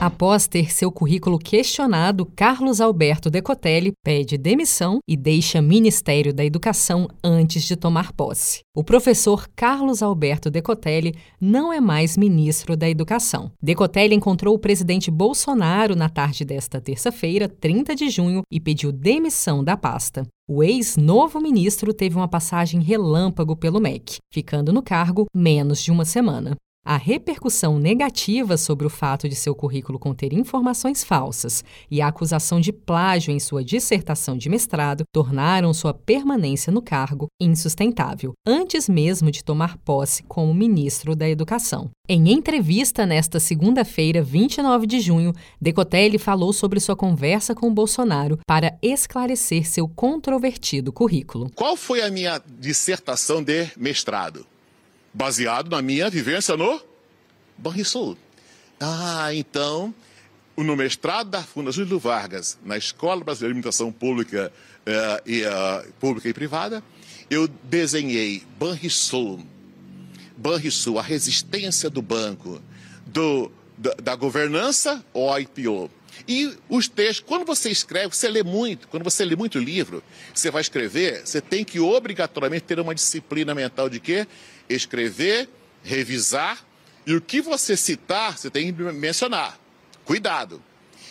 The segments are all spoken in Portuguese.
Após ter seu currículo questionado, Carlos Alberto Decotelli pede demissão e deixa Ministério da Educação antes de tomar posse. O professor Carlos Alberto Decotelli não é mais ministro da Educação. Decotelli encontrou o presidente Bolsonaro na tarde desta terça-feira, 30 de junho, e pediu demissão da pasta. O ex-novo ministro teve uma passagem relâmpago pelo MEC, ficando no cargo menos de uma semana. A repercussão negativa sobre o fato de seu currículo conter informações falsas e a acusação de plágio em sua dissertação de mestrado tornaram sua permanência no cargo insustentável, antes mesmo de tomar posse como ministro da Educação. Em entrevista nesta segunda-feira, 29 de junho, Decotelli falou sobre sua conversa com Bolsonaro para esclarecer seu controvertido currículo. Qual foi a minha dissertação de mestrado? Baseado na minha vivência no Banrisul. Ah, então, no mestrado da Fundação Júlio Vargas, na Escola Brasileira de Alimentação Pública, uh, e, uh, Pública e Privada, eu desenhei Banrisul, Banrisul, a resistência do banco, do, da, governança ao IPO. E os textos, quando você escreve, você lê muito, quando você lê muito livro, você vai escrever, você tem que obrigatoriamente ter uma disciplina mental de quê? Escrever, revisar, e o que você citar, você tem que mencionar. Cuidado.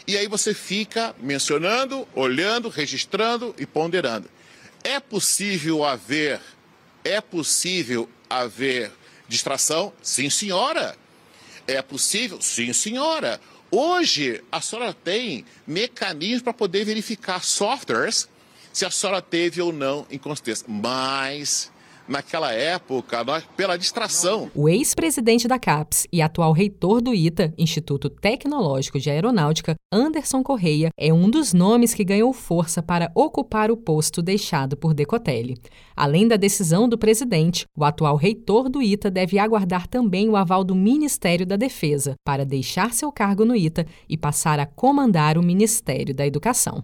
E aí você fica mencionando, olhando, registrando e ponderando. É possível haver, é possível haver distração? Sim, senhora. É possível? Sim, senhora. Hoje, a senhora tem mecanismos para poder verificar softwares se a senhora teve ou não inconsistência. Mas naquela época, nós, pela distração. O ex-presidente da CAPES e atual reitor do ITA, Instituto Tecnológico de Aeronáutica, Anderson Correia, é um dos nomes que ganhou força para ocupar o posto deixado por Decotelli. Além da decisão do presidente, o atual reitor do ITA deve aguardar também o aval do Ministério da Defesa para deixar seu cargo no ITA e passar a comandar o Ministério da Educação.